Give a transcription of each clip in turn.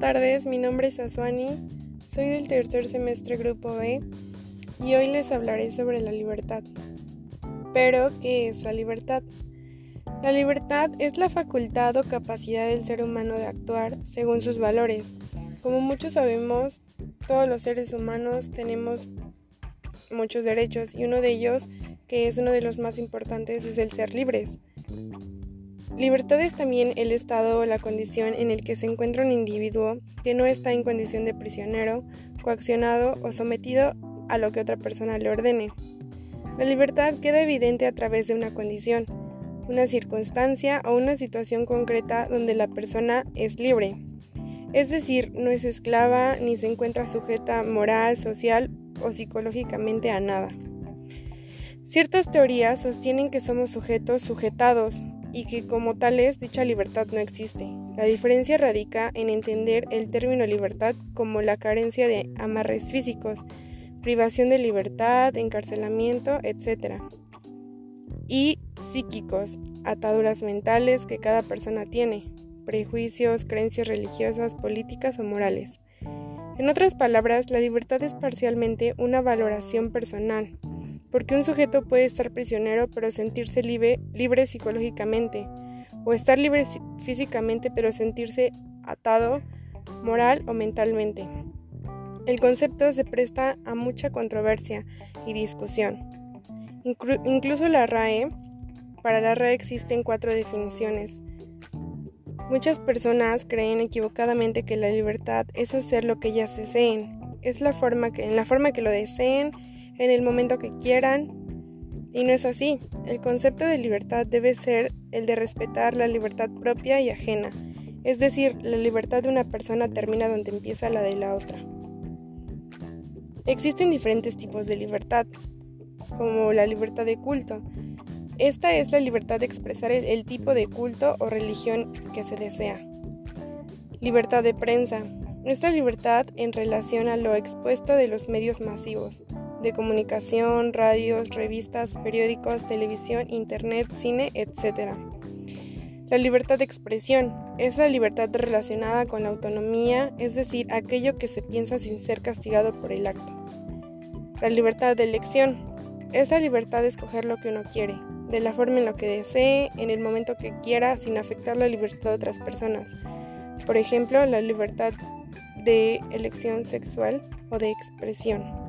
tardes, mi nombre es Asuani, soy del tercer semestre Grupo B y hoy les hablaré sobre la libertad. Pero, ¿qué es la libertad? La libertad es la facultad o capacidad del ser humano de actuar según sus valores. Como muchos sabemos, todos los seres humanos tenemos muchos derechos y uno de ellos, que es uno de los más importantes, es el ser libres. Libertad es también el estado o la condición en el que se encuentra un individuo que no está en condición de prisionero, coaccionado o sometido a lo que otra persona le ordene. La libertad queda evidente a través de una condición, una circunstancia o una situación concreta donde la persona es libre. Es decir, no es esclava ni se encuentra sujeta moral, social o psicológicamente a nada. Ciertas teorías sostienen que somos sujetos sujetados, y que como tales dicha libertad no existe. La diferencia radica en entender el término libertad como la carencia de amarres físicos, privación de libertad, encarcelamiento, etc. Y psíquicos, ataduras mentales que cada persona tiene, prejuicios, creencias religiosas, políticas o morales. En otras palabras, la libertad es parcialmente una valoración personal, porque un sujeto puede estar prisionero pero sentirse libre, libre psicológicamente, o estar libre físicamente pero sentirse atado moral o mentalmente. El concepto se presta a mucha controversia y discusión. incluso la RAE, para la RAE existen cuatro definiciones. Muchas personas creen equivocadamente que la libertad es hacer lo que ellas deseen, es la forma que, en la forma que lo deseen, en el momento que quieran. Y no es así. El concepto de libertad debe ser el de respetar la libertad propia y ajena. Es decir, la libertad de una persona termina donde empieza la de la otra. Existen diferentes tipos de libertad, como la libertad de culto. Esta es la libertad de expresar el, tipo de culto o religión que se desea. Libertad de prensa. Esta libertad en relación a lo expuesto de los medios masivos de comunicación, radios, revistas, periódicos, televisión, internet, cine, etc. La libertad de expresión es la libertad relacionada con la autonomía, es decir, aquello que se piensa sin ser castigado por el acto. La libertad de elección es la libertad de escoger lo que uno quiere, de la forma en lo que desee, en el momento que quiera, sin afectar la libertad de otras personas. Por ejemplo, la libertad de elección sexual o de expresión.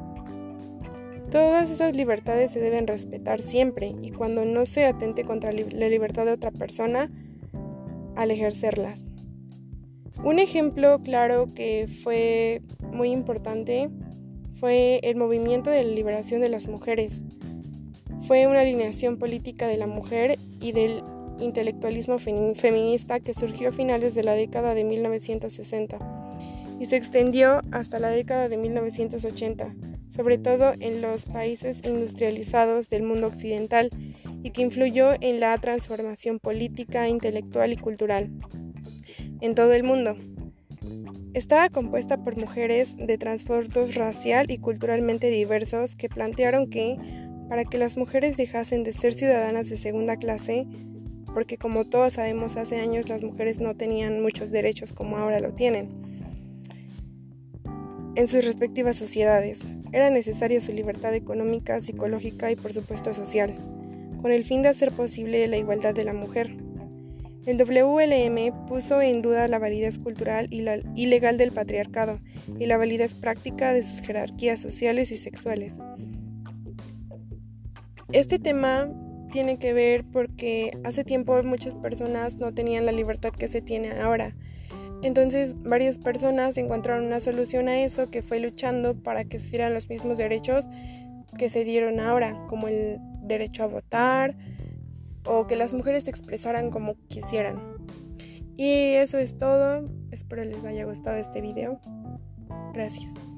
Todas esas libertades se deben respetar siempre y cuando no se atente contra la libertad de otra persona al ejercerlas. Un ejemplo claro que fue muy importante fue el movimiento de la liberación de las mujeres. Fue una alineación política de la mujer y del intelectualismo feminista que surgió a finales de la década de 1960 y se extendió hasta la década de 1980 sobre todo en los países industrializados del mundo occidental y que influyó en la transformación política, intelectual y cultural en todo el mundo. Estaba compuesta por mujeres de transportos racial y culturalmente diversos que plantearon que, para que las mujeres dejasen de ser ciudadanas de segunda clase, porque como todos sabemos hace años las mujeres no tenían muchos derechos como ahora lo tienen, en sus respectivas sociedades, era necesaria su libertad económica, psicológica y por supuesto social, con el fin de hacer posible la igualdad de la mujer. El WLM puso en duda la validez cultural y, la, legal del patriarcado y la validez práctica de sus jerarquías sociales y sexuales. Este tema tiene que ver porque hace tiempo muchas personas no tenían la libertad que se tiene ahora entonces varias personas encontraron una solución a eso que fue luchando para que se dieran los mismos derechos que se dieron ahora, como el derecho a votar o que las mujeres se expresaran como quisieran. Y eso es todo, espero les haya gustado este video. Gracias.